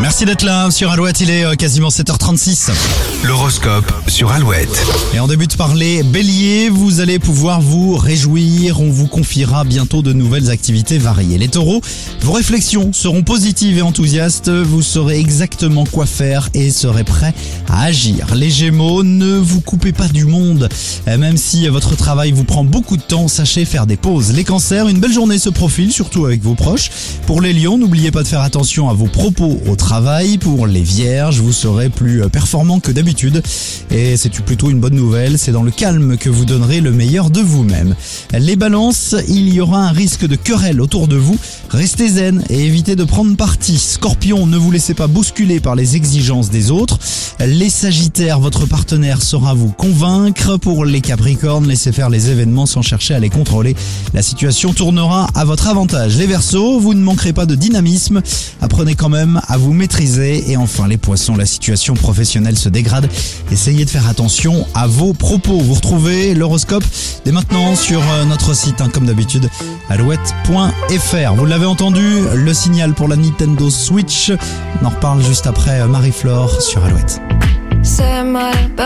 Merci d'être là sur Alouette, il est euh, quasiment 7h36. L'horoscope sur Alouette. Et on débute par les béliers, vous allez pouvoir vous réjouir, on vous confiera bientôt de nouvelles activités variées. Les taureaux, vos réflexions seront positives et enthousiastes, vous saurez exactement quoi faire et serez prêts à agir. Les gémeaux, ne vous coupez pas du monde, Euh, même si votre travail vous prend beaucoup de temps, sachez faire des pauses. Les cancers, une belle journée se profile, surtout avec vos proches. Pour les lions, n'oubliez pas de faire attention à vos propos au travail. Pour les vierges, vous serez plus performant que d'habitude. Et c'est plutôt une bonne nouvelle, c'est dans le calme que vous donnerez le meilleur de vous-même. Les balances, il y aura un risque de querelle autour de vous. Restez zen et évitez de prendre parti. Scorpion, ne vous laissez pas bousculer par les exigences des autres. Les sagittaires, votre partenaire saura vous convaincre. Pour les capricornes, laissez faire les événements sans chercher à les contrôler. La situation tournera à votre avantage. Les versos, vous ne manquerez pas de dynamisme. Apprenez quand même à vous maîtriser. Et enfin, les poissons, la situation professionnelle se dégrade. Essayez de faire attention à vos propos. Vous retrouvez l'horoscope dès maintenant sur euh, notre site, hein, comme d'habitude, alouette.fr. Vous l'avez entendu, le signal pour la Nintendo Switch. On en reparle juste après euh, Marie-Flore sur Alouette. C'est mal